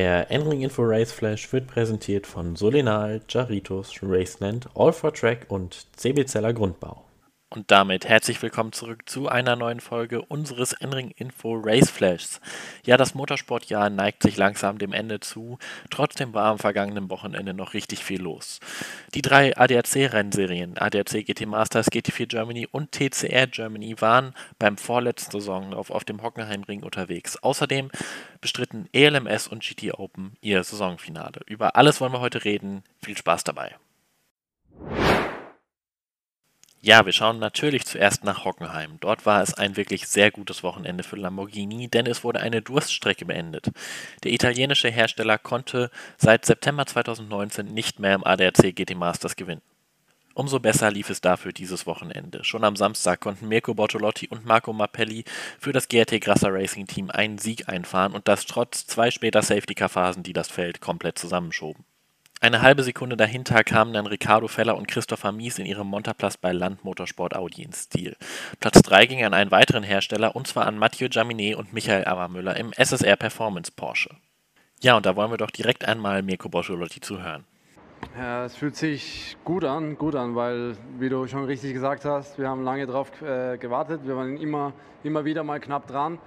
Der N-Ring Info Race Flash wird präsentiert von Solenal, Jaritos, Raceland, All for Track und CB Zeller Grundbau. Und damit herzlich willkommen zurück zu einer neuen Folge unseres N-Ring Info Race Flashs. Ja, das Motorsportjahr neigt sich langsam dem Ende zu. Trotzdem war am vergangenen Wochenende noch richtig viel los. Die drei ADAC-Rennserien, ADAC GT Masters, GT4 Germany und TCR Germany, waren beim vorletzten Saisonlauf auf dem Hockenheimring unterwegs. Außerdem bestritten ELMS und GT Open ihr Saisonfinale. Über alles wollen wir heute reden. Viel Spaß dabei. Ja, wir schauen natürlich zuerst nach Hockenheim. Dort war es ein wirklich sehr gutes Wochenende für Lamborghini, denn es wurde eine Durststrecke beendet. Der italienische Hersteller konnte seit September 2019 nicht mehr im ADAC GT Masters gewinnen. Umso besser lief es dafür dieses Wochenende. Schon am Samstag konnten Mirko Bortolotti und Marco Mappelli für das GRT Grasser Racing Team einen Sieg einfahren und das trotz zwei später Safety-Car-Phasen, die das Feld komplett zusammenschoben. Eine halbe Sekunde dahinter kamen dann Ricardo Feller und Christopher Mies in ihrem Montaplast bei Land Motorsport Audi ins Stil. Platz 3 ging an einen weiteren Hersteller und zwar an Mathieu Jaminet und Michael Abermüller im SSR Performance Porsche. Ja, und da wollen wir doch direkt einmal Mirko Bortolotti zuhören. Ja, es fühlt sich gut an, gut an, weil, wie du schon richtig gesagt hast, wir haben lange darauf äh, gewartet. Wir waren immer, immer wieder mal knapp dran.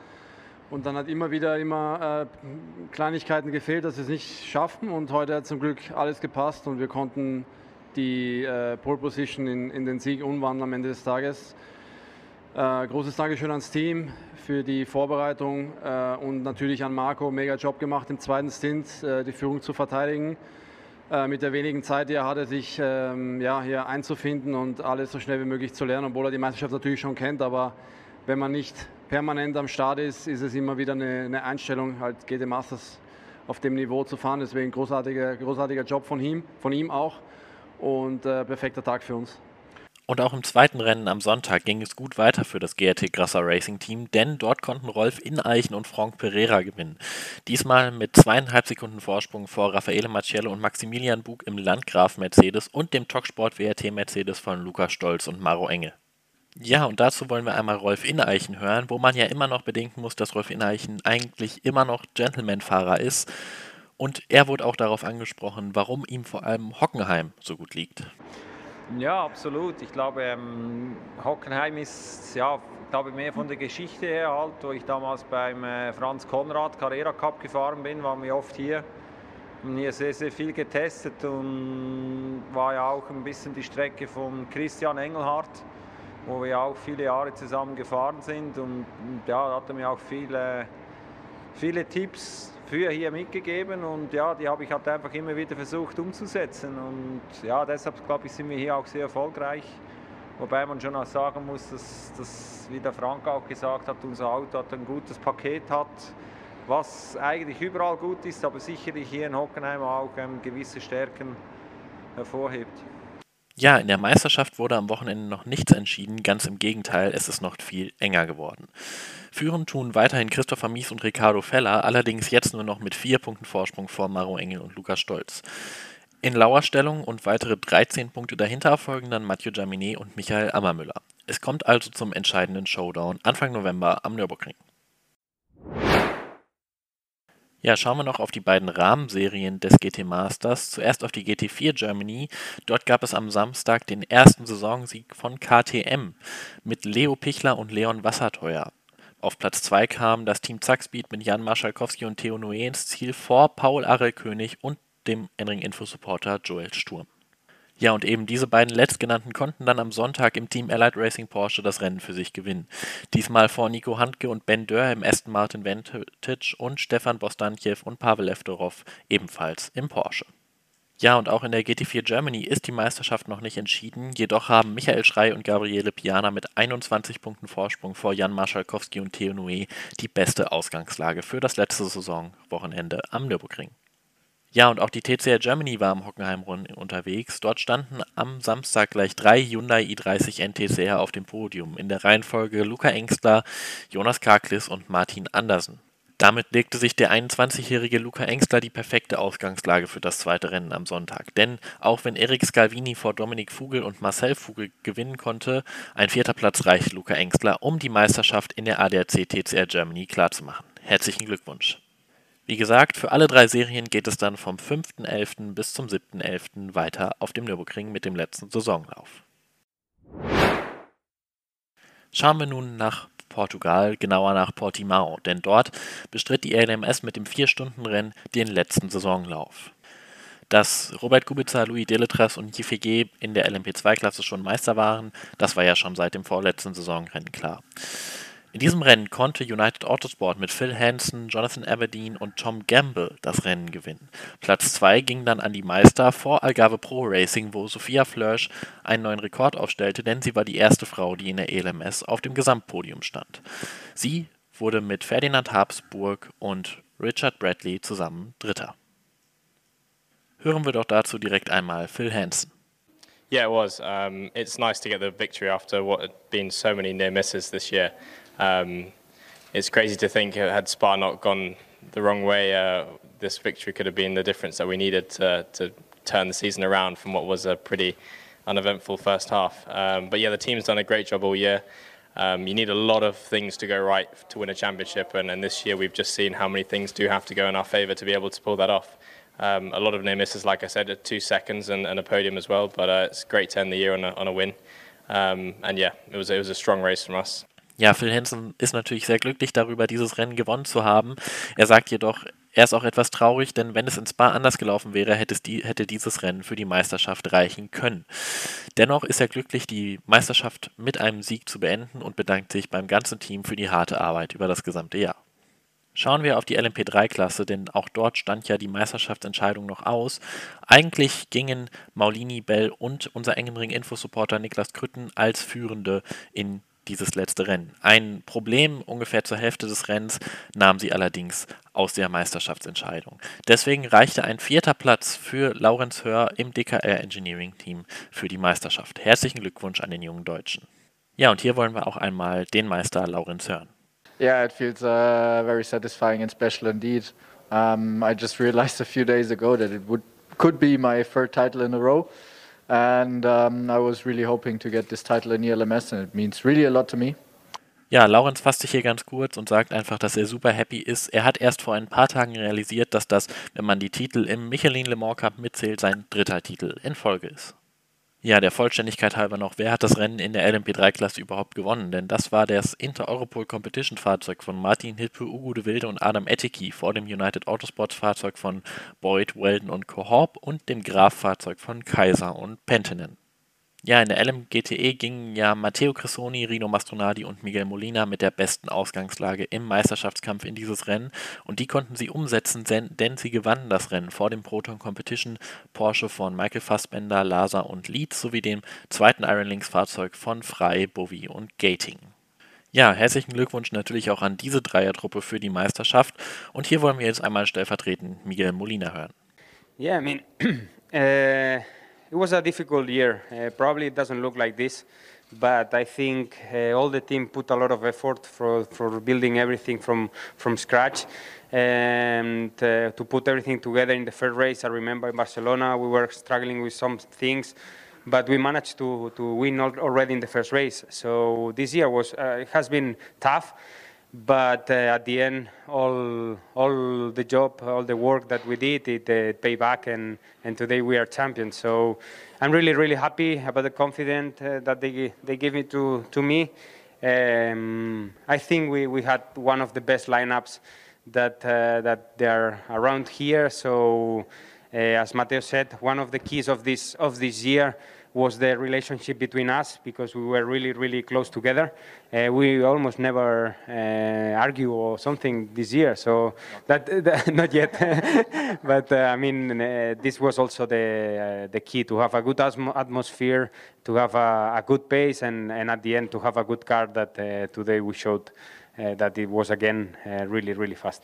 Und dann hat immer wieder immer äh, Kleinigkeiten gefehlt, dass wir es nicht schaffen. Und heute hat zum Glück alles gepasst und wir konnten die äh, Pole Position in, in, den Sieg umwandeln am Ende des Tages. Äh, großes Dankeschön ans Team für die Vorbereitung äh, und natürlich an Marco. Mega Job gemacht im zweiten Stint, äh, die Führung zu verteidigen. Äh, mit der wenigen Zeit, die er hatte, sich ähm, ja, hier einzufinden und alles so schnell wie möglich zu lernen, obwohl er die Meisterschaft natürlich schon kennt. Aber wenn man nicht permanent am Start ist, ist es immer wieder eine, eine Einstellung, halt GT Masters auf dem Niveau zu fahren. Deswegen großartiger, großartiger Job von ihm, von ihm auch und äh, perfekter Tag für uns. Und auch im zweiten Rennen am Sonntag ging es gut weiter für das GRT Grasser Racing Team, denn dort konnten Rolf Ineichen und Franck Pereira gewinnen. Diesmal mit zweieinhalb Sekunden Vorsprung vor Raffaele Maciello und Maximilian Bug im Landgraf Mercedes und dem Talksport WRT Mercedes von Lukas Stolz und Maro Enge. Ja, und dazu wollen wir einmal Rolf Ineichen hören, wo man ja immer noch bedenken muss, dass Rolf Ineichen eigentlich immer noch Gentleman-Fahrer ist. Und er wurde auch darauf angesprochen, warum ihm vor allem Hockenheim so gut liegt. Ja, absolut. Ich glaube, ähm, Hockenheim ist, ja, glaube mehr von der Geschichte her halt, wo ich damals beim äh, Franz Konrad Carrera Cup gefahren bin, waren wir oft hier. Haben hier sehr, sehr viel getestet und war ja auch ein bisschen die Strecke von Christian Engelhardt wo wir auch viele Jahre zusammen gefahren sind und ja, hat er mir auch viele, viele Tipps für hier mitgegeben und ja, die habe ich halt einfach immer wieder versucht umzusetzen und ja, deshalb glaube ich, sind wir hier auch sehr erfolgreich. Wobei man schon auch sagen muss, dass, dass, wie der Frank auch gesagt hat, unser Auto hat ein gutes Paket hat, was eigentlich überall gut ist, aber sicherlich hier in Hockenheim auch ähm, gewisse Stärken hervorhebt. Ja, in der Meisterschaft wurde am Wochenende noch nichts entschieden, ganz im Gegenteil, es ist noch viel enger geworden. Führen tun weiterhin Christopher Mies und Ricardo Feller, allerdings jetzt nur noch mit vier Punkten Vorsprung vor Maro Engel und Lukas Stolz. In lauer Stellung und weitere 13 Punkte dahinter folgen dann Mathieu Jaminet und Michael Ammermüller. Es kommt also zum entscheidenden Showdown Anfang November am Nürburgring. Ja, schauen wir noch auf die beiden Rahmenserien des GT Masters. Zuerst auf die GT4 Germany. Dort gab es am Samstag den ersten Saisonsieg von KTM mit Leo Pichler und Leon Wasserteuer. Auf Platz 2 kam das Team Zackspeed mit Jan Marschalkowski und Theo Noé ins Ziel vor Paul Arelkönig und dem Enring Info Supporter Joel Sturm. Ja, und eben diese beiden letztgenannten konnten dann am Sonntag im Team Allied Racing Porsche das Rennen für sich gewinnen. Diesmal vor Nico Handke und Ben Dörr im Aston Martin Vantage und Stefan Bostantjew und Pavel Eftorov ebenfalls im Porsche. Ja, und auch in der GT4 Germany ist die Meisterschaft noch nicht entschieden, jedoch haben Michael Schrei und Gabriele Piana mit 21 Punkten Vorsprung vor Jan Marschalkowski und Theo Noé die beste Ausgangslage für das letzte Saisonwochenende am Nürburgring. Ja, und auch die TCR Germany war am Hockenheim unterwegs. Dort standen am Samstag gleich drei Hyundai i30 NTCR auf dem Podium, in der Reihenfolge Luca Engstler, Jonas Karklis und Martin Andersen. Damit legte sich der 21-jährige Luca Engstler die perfekte Ausgangslage für das zweite Rennen am Sonntag. Denn auch wenn Erik Scalvini vor Dominik Vogel und Marcel Vogel gewinnen konnte, ein vierter Platz reicht Luca Engstler, um die Meisterschaft in der ADAC TCR Germany klarzumachen. Herzlichen Glückwunsch! Wie gesagt, für alle drei Serien geht es dann vom 5.11. bis zum 7.11. weiter auf dem Nürburgring mit dem letzten Saisonlauf. Schauen wir nun nach Portugal, genauer nach Portimao, denn dort bestritt die LMS mit dem 4-Stunden-Rennen den letzten Saisonlauf. Dass Robert Kubica, Louis Deletras und Jifege in der LMP2-Klasse schon Meister waren, das war ja schon seit dem vorletzten Saisonrennen klar. In diesem Rennen konnte United Autosport mit Phil Hansen, Jonathan Aberdeen und Tom Gamble das Rennen gewinnen. Platz 2 ging dann an die Meister vor Algarve Pro Racing, wo Sophia Flörsch einen neuen Rekord aufstellte, denn sie war die erste Frau, die in der ELMS auf dem Gesamtpodium stand. Sie wurde mit Ferdinand Habsburg und Richard Bradley zusammen Dritter. Hören wir doch dazu direkt einmal Phil Hansen. Yeah, it was. Um, it's nice to get the victory after what had been so many near misses this year. Um, it's crazy to think had Spa not gone the wrong way, uh, this victory could have been the difference that we needed to, to, turn the season around from what was a pretty uneventful first half. Um, but yeah, the team's done a great job all year. Um, you need a lot of things to go right to win a championship, and, and, this year we've just seen how many things do have to go in our favour to be able to pull that off. Um, a lot of near misses, like I said, at two seconds and, and a podium as well. But uh, it's great to end the year on a, on a win. Um, and yeah, it was it was a strong race from us. Ja, Phil Hansen ist natürlich sehr glücklich darüber, dieses Rennen gewonnen zu haben. Er sagt jedoch, er ist auch etwas traurig, denn wenn es in Spa anders gelaufen wäre, hätte, die, hätte, dieses Rennen für die Meisterschaft reichen können. Dennoch ist er glücklich, die Meisterschaft mit einem Sieg zu beenden und bedankt sich beim ganzen Team für die harte Arbeit über das gesamte Jahr. Schauen wir auf die LMP3-Klasse, denn auch dort stand ja die Meisterschaftsentscheidung noch aus. Eigentlich gingen Maulini, Bell und unser Engenring-Infosupporter Niklas Krütten als Führende in dieses letzte Rennen. Ein Problem ungefähr zur Hälfte des Rennens nahm sie allerdings aus der Meisterschaftsentscheidung. Deswegen reichte ein vierter Platz für Laurenz Hör im DKR Engineering Team für die Meisterschaft. Herzlichen Glückwunsch an den jungen Deutschen. Ja, und hier wollen wir auch einmal den Meister Laurenz hören. Yeah, it feels uh, very satisfying and special indeed. Um, I just realized a few days ago that it would could be my third title in a row. And um, I was really hoping to get this title in ELMS, and it means really a lot to me. Ja, Laurenz fasst sich hier ganz kurz und sagt einfach, dass er super happy ist. Er hat erst vor ein paar Tagen realisiert, dass das, wenn man die Titel im Michelin Le Mans Cup mitzählt, sein dritter Titel in Folge ist. Ja, der Vollständigkeit halber noch, wer hat das Rennen in der LMP3-Klasse überhaupt gewonnen? Denn das war das Inter-Europol Competition-Fahrzeug von Martin Hilpe, Ugo de Wilde und Adam Etticky vor dem United Autosports-Fahrzeug von Boyd, Weldon und Cohorp und dem Graf-Fahrzeug von Kaiser und Pentinen. Ja, in der LMGTE gingen ja Matteo Cressoni, Rino Mastronardi und Miguel Molina mit der besten Ausgangslage im Meisterschaftskampf in dieses Rennen und die konnten sie umsetzen, denn sie gewannen das Rennen vor dem Proton Competition Porsche von Michael Fassbender, Lasa und Leeds sowie dem zweiten Iron Links Fahrzeug von Frey, Bowie und Gating. Ja, herzlichen Glückwunsch natürlich auch an diese Dreiertruppe für die Meisterschaft und hier wollen wir jetzt einmal stellvertretend Miguel Molina hören. Yeah, I mean, uh it was a difficult year. Uh, probably it doesn't look like this, but I think uh, all the team put a lot of effort for, for building everything from, from scratch and uh, to put everything together in the first race. I remember in Barcelona we were struggling with some things, but we managed to, to win already in the first race. So this year was uh, it has been tough but uh, at the end, all all the job, all the work that we did, it uh, paid back, and and today we are champions. So I'm really really happy about the confidence uh, that they they gave me to to me. Um, I think we, we had one of the best lineups that uh, that they are around here. So uh, as Mateo said, one of the keys of this of this year was the relationship between us because we were really, really close together. Uh, we almost never uh, argue or something this year, so that, that not yet. but uh, I mean, uh, this was also the uh, the key to have a good atmosphere, to have a, a, good pace, and, and at the end to have a good car. That uh, today we showed that it was again really, really fast.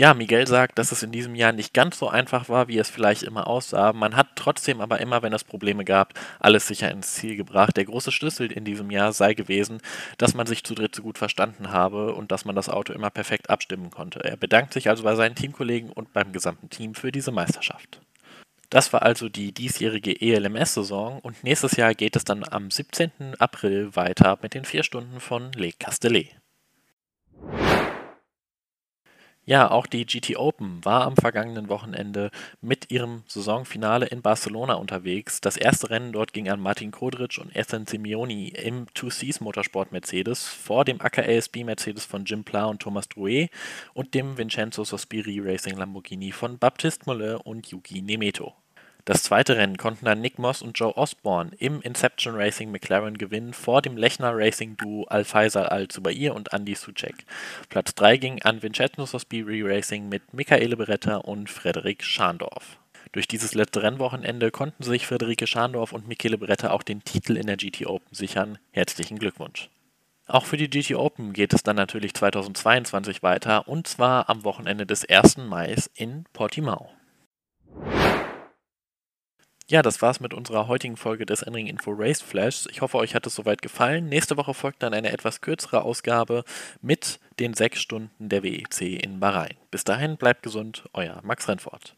Ja, Miguel sagt, dass es in diesem Jahr nicht ganz so einfach war, wie es vielleicht immer aussah. Man hat trotzdem aber immer, wenn es Probleme gab, alles sicher ins Ziel gebracht. Der große Schlüssel in diesem Jahr sei gewesen, dass man sich zu dritt so gut verstanden habe und dass man das Auto immer perfekt abstimmen konnte. Er bedankt sich also bei seinen Teamkollegen und beim gesamten Team für diese Meisterschaft. Das war also die diesjährige ELMS-Saison und nächstes Jahr geht es dann am 17. April weiter mit den vier Stunden von Le Castellet. Ja, auch die GT Open war am vergangenen Wochenende mit ihrem Saisonfinale in Barcelona unterwegs. Das erste Rennen dort ging an Martin Kodric und Ethan Simeoni im Two Seas Motorsport Mercedes vor dem AKASB Mercedes von Jim Pla und Thomas Drouet und dem Vincenzo Sospiri Racing Lamborghini von Baptiste Molleur und Yuki Nemeto. Das zweite Rennen konnten dann Nick Moss und Joe Osborne im Inception Racing McLaren gewinnen vor dem Lechner Racing Duo Al-Faisal Al-Zubair und Andy Suchek. Platz 3 ging an Vincenzo Sospiri Racing mit Michaele Beretta und Frederik Schandorf. Durch dieses letzte Rennwochenende konnten sich Friederike Schandorf und Michele Beretta auch den Titel in der GT Open sichern. Herzlichen Glückwunsch. Auch für die GT Open geht es dann natürlich 2022 weiter und zwar am Wochenende des 1. Mai in Portimao. Ja, das war's mit unserer heutigen Folge des Enring Info Race Flash. Ich hoffe, euch hat es soweit gefallen. Nächste Woche folgt dann eine etwas kürzere Ausgabe mit den sechs Stunden der WEC in Bahrain. Bis dahin, bleibt gesund, euer Max Rennfort.